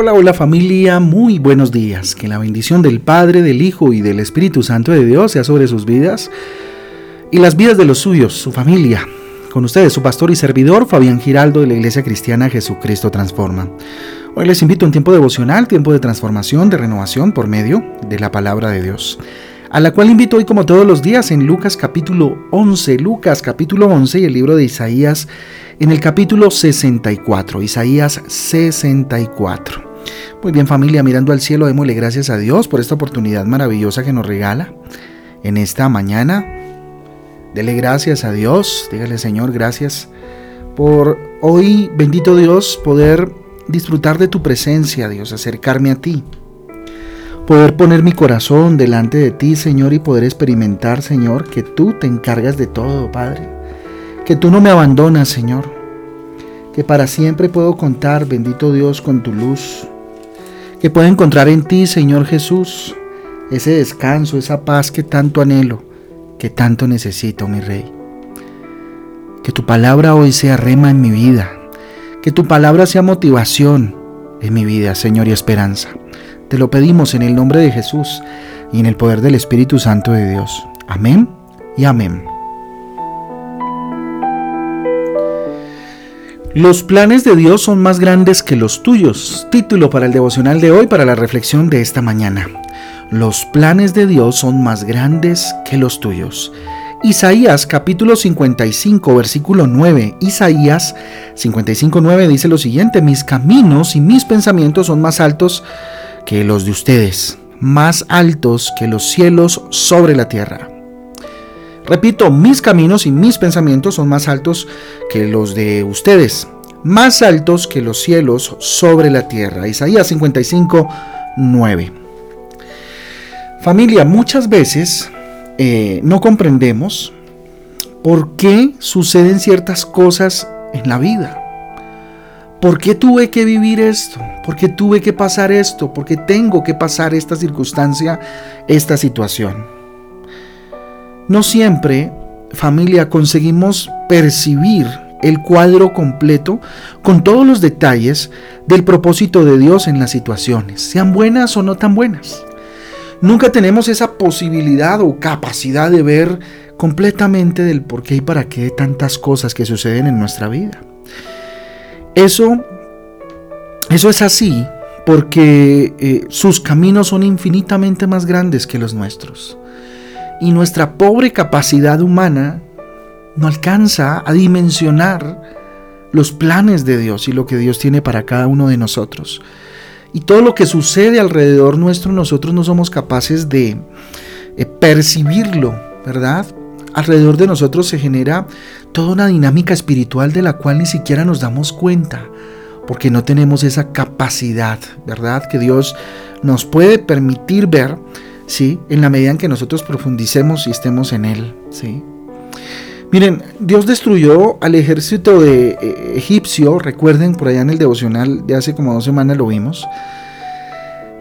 Hola, hola familia, muy buenos días. Que la bendición del Padre, del Hijo y del Espíritu Santo de Dios sea sobre sus vidas y las vidas de los suyos, su familia. Con ustedes, su pastor y servidor, Fabián Giraldo de la Iglesia Cristiana Jesucristo Transforma. Hoy les invito a un tiempo devocional, tiempo de transformación, de renovación por medio de la palabra de Dios. A la cual invito hoy como todos los días en Lucas capítulo 11, Lucas capítulo 11 y el libro de Isaías en el capítulo 64, Isaías 64. Muy bien familia, mirando al cielo, démosle gracias a Dios por esta oportunidad maravillosa que nos regala en esta mañana. Dele gracias a Dios, dígale Señor, gracias por hoy, bendito Dios, poder disfrutar de tu presencia, Dios, acercarme a ti. Poder poner mi corazón delante de ti, Señor, y poder experimentar, Señor, que tú te encargas de todo, Padre que tú no me abandonas, Señor, que para siempre puedo contar, bendito Dios, con tu luz, que puedo encontrar en ti, Señor Jesús, ese descanso, esa paz que tanto anhelo, que tanto necesito, mi Rey. Que tu palabra hoy sea rema en mi vida, que tu palabra sea motivación en mi vida, Señor, y esperanza. Te lo pedimos en el nombre de Jesús y en el poder del Espíritu Santo de Dios. Amén y amén. Los planes de Dios son más grandes que los tuyos. Título para el devocional de hoy, para la reflexión de esta mañana. Los planes de Dios son más grandes que los tuyos. Isaías capítulo 55 versículo 9. Isaías 55 9 dice lo siguiente, mis caminos y mis pensamientos son más altos que los de ustedes, más altos que los cielos sobre la tierra. Repito, mis caminos y mis pensamientos son más altos que los de ustedes, más altos que los cielos sobre la tierra. Isaías 55, 9. Familia, muchas veces eh, no comprendemos por qué suceden ciertas cosas en la vida. ¿Por qué tuve que vivir esto? ¿Por qué tuve que pasar esto? ¿Por qué tengo que pasar esta circunstancia, esta situación? No siempre, familia, conseguimos percibir el cuadro completo con todos los detalles del propósito de Dios en las situaciones, sean buenas o no tan buenas. Nunca tenemos esa posibilidad o capacidad de ver completamente del por qué y para qué tantas cosas que suceden en nuestra vida. Eso, eso es así porque eh, sus caminos son infinitamente más grandes que los nuestros y nuestra pobre capacidad humana no alcanza a dimensionar los planes de Dios y lo que Dios tiene para cada uno de nosotros. Y todo lo que sucede alrededor nuestro, nosotros no somos capaces de eh, percibirlo, ¿verdad? Alrededor de nosotros se genera toda una dinámica espiritual de la cual ni siquiera nos damos cuenta, porque no tenemos esa capacidad, ¿verdad? Que Dios nos puede permitir ver ¿sí? En la medida en que nosotros profundicemos y estemos en Él, ¿sí? Miren, Dios destruyó al ejército de eh, egipcio, recuerden por allá en el devocional de hace como dos semanas lo vimos.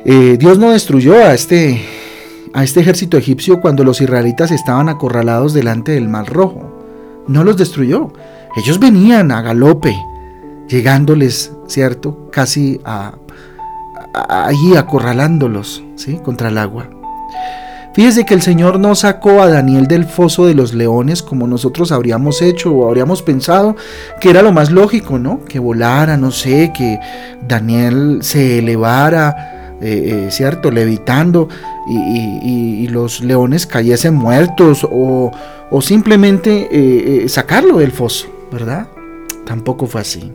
Eh, Dios no destruyó a este, a este ejército egipcio cuando los israelitas estaban acorralados delante del mar rojo. No los destruyó. Ellos venían a galope, llegándoles, ¿cierto? Casi a, allí acorralándolos, ¿sí? Contra el agua. Fíjese que el Señor no sacó a Daniel del foso de los leones como nosotros habríamos hecho o habríamos pensado que era lo más lógico, ¿no? Que volara, no sé, que Daniel se elevara, eh, eh, ¿cierto? Levitando y, los leones cayesen muertos o, simplemente eh, sacarlo del foso, ¿verdad? Tampoco fue así.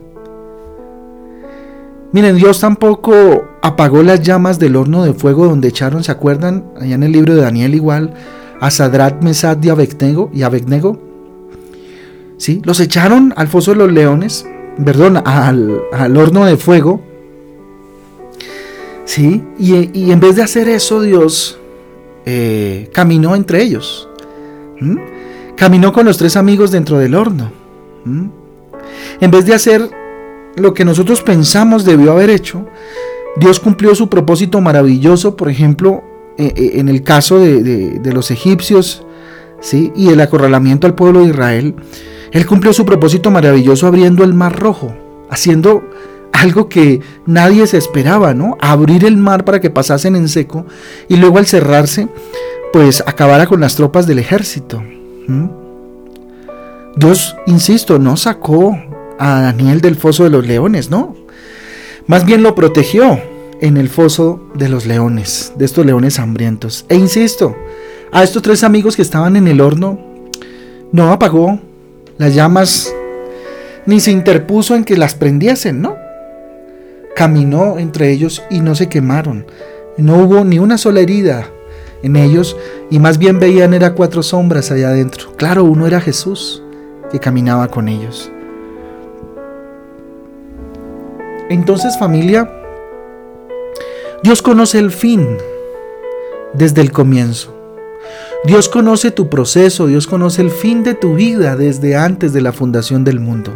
Miren, Dios tampoco apagó las llamas del horno de fuego donde echaron, ¿se acuerdan? Allá en el libro de Daniel igual, a Sadrat, Mesad y Abednego, y. ¿Sí? Los echaron al foso de los leones, perdón, al, horno de fuego. ¿Sí? Y, en vez de hacer eso, Dios eh, caminó entre ellos. Caminó con los tres amigos dentro del horno. En vez de hacer lo que nosotros pensamos debió haber hecho, Dios cumplió su propósito maravilloso, por ejemplo, eh, eh, en el caso de, los egipcios ¿sí? y el acorralamiento al pueblo de Israel. Él cumplió su propósito maravilloso abriendo el mar rojo, haciendo algo que nadie se esperaba, ¿no? Abrir el mar para que pasasen en seco y luego al cerrarse, pues acabara con las tropas del ejército. Dios, insisto, no sacó a Daniel del foso de los leones, no. Más bien lo protegió en el foso de los leones, de estos leones hambrientos. E insisto, a estos tres amigos que estaban en el horno, no apagó las llamas ni se interpuso en que las prendiesen, ¿no? Caminó entre ellos y no se quemaron. No hubo ni una sola herida en ellos y más bien veían era cuatro sombras allá adentro. Claro, uno era Jesús que caminaba con ellos. Entonces familia, Dios conoce el fin desde el comienzo. Dios conoce tu proceso, Dios conoce el fin de tu vida desde antes de la fundación del mundo.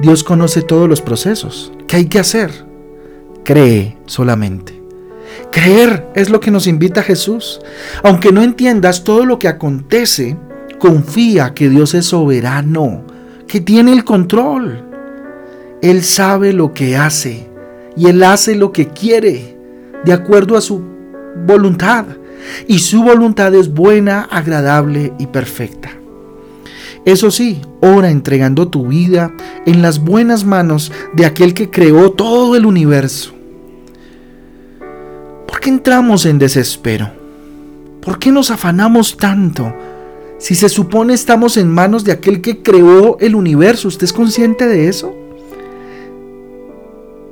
Dios conoce todos los procesos. ¿Qué hay que hacer? Cree solamente. Creer es lo que nos invita Jesús. Aunque no entiendas todo lo que acontece, confía que Dios es soberano, que tiene el control. Él sabe lo que hace y Él hace lo que quiere de acuerdo a su voluntad. Y su voluntad es buena, agradable y perfecta. Eso sí, ora entregando tu vida en las buenas manos de aquel que creó todo el universo. ¿Por qué entramos en desespero? ¿Por qué nos afanamos tanto? Si se supone estamos en manos de aquel que creó el universo, ¿usted es consciente de eso?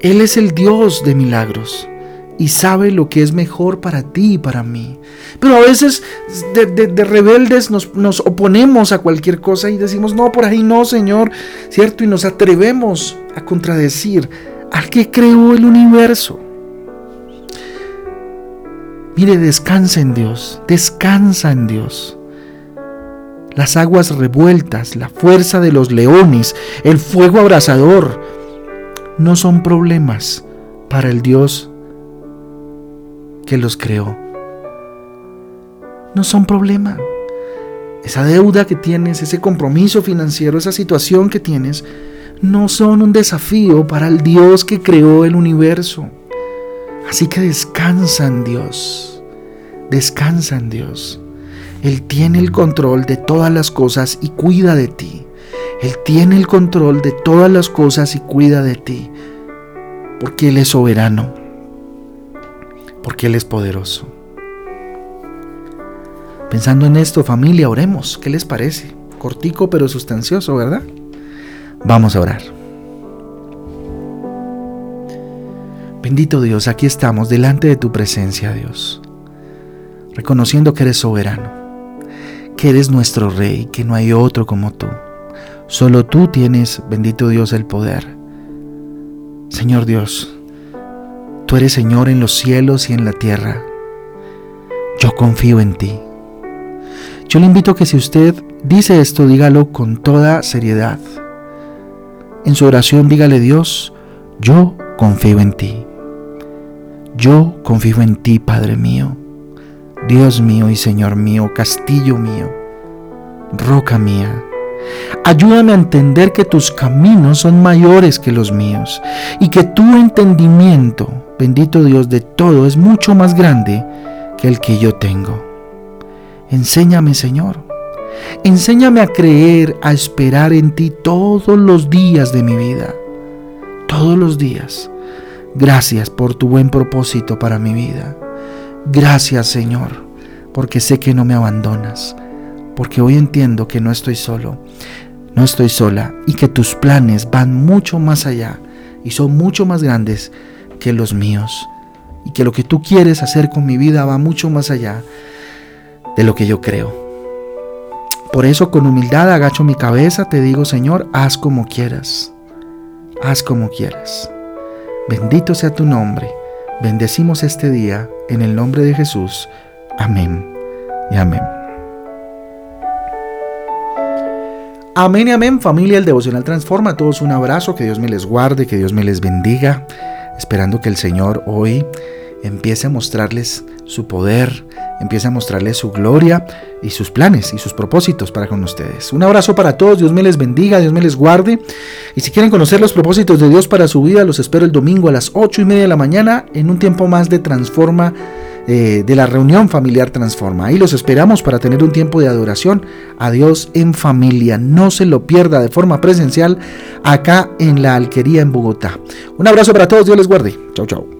Él es el Dios de milagros y sabe lo que es mejor para ti y para mí. Pero a veces de, rebeldes nos, nos, oponemos a cualquier cosa y decimos, no, por ahí no, Señor, ¿cierto? Y nos atrevemos a contradecir al que creó el universo. Mire, descansa en Dios, descansa en Dios. Las aguas revueltas, la fuerza de los leones, el fuego abrasador, no son problemas para el Dios que los creó. No son problema. Esa deuda que tienes, ese compromiso financiero, esa situación que tienes, no son un desafío para el Dios que creó el universo. Así que descansa en Dios. Descansa en Dios. Él tiene el control de todas las cosas y cuida de ti. Él tiene el control de todas las cosas y cuida de ti. Porque Él es soberano porque Él es poderoso. Pensando en esto, familia, oremos. ¿Qué les parece? Cortico pero sustancioso, ¿verdad? Vamos a orar. Bendito Dios, aquí estamos delante de tu presencia, Dios, reconociendo que eres soberano, que eres nuestro Rey, que no hay otro como tú. Solo tú tienes, bendito Dios, el poder. Señor Dios, Tú eres Señor en los cielos y en la tierra. Yo confío en ti. Yo le invito a que si usted dice esto, dígalo con toda seriedad. En su oración dígale Dios, yo confío en ti. Yo confío en ti, Padre mío, Dios mío y Señor mío, castillo mío, roca mía. Ayúdame a entender que tus caminos son mayores que los míos y que tu entendimiento bendito Dios de todo, es mucho más grande que el que yo tengo. Enséñame, Señor. Enséñame a creer, a esperar en ti todos los días de mi vida. Todos los días. Gracias por tu buen propósito para mi vida. Gracias, Señor, porque sé que no me abandonas. Porque hoy entiendo que no estoy solo. No estoy sola y que tus planes van mucho más allá y son mucho más grandes que los míos y que lo que tú quieres hacer con mi vida va mucho más allá de lo que yo creo. Por eso con humildad agacho mi cabeza, te digo Señor, haz como quieras, haz como quieras. Bendito sea tu nombre, bendecimos este día en el nombre de Jesús. Amén y amén. Amén y amén, familia, el devocional transforma. A todos un abrazo, que Dios me les guarde, que Dios me les bendiga esperando que el Señor hoy empiece a mostrarles su poder, empiece a mostrarles su gloria y sus planes y sus propósitos para con ustedes. Un abrazo para todos, Dios me les bendiga, Dios me les guarde. Y si quieren conocer los propósitos de Dios para su vida, los espero el domingo a las 8 y media de la mañana en un tiempo más de Transforma eh, de la reunión familiar Transforma. Ahí los esperamos para tener un tiempo de adoración a Dios en familia. No se lo pierda de forma presencial acá en la Alquería en Bogotá. Un abrazo para todos, Dios les guarde. Chau, chau.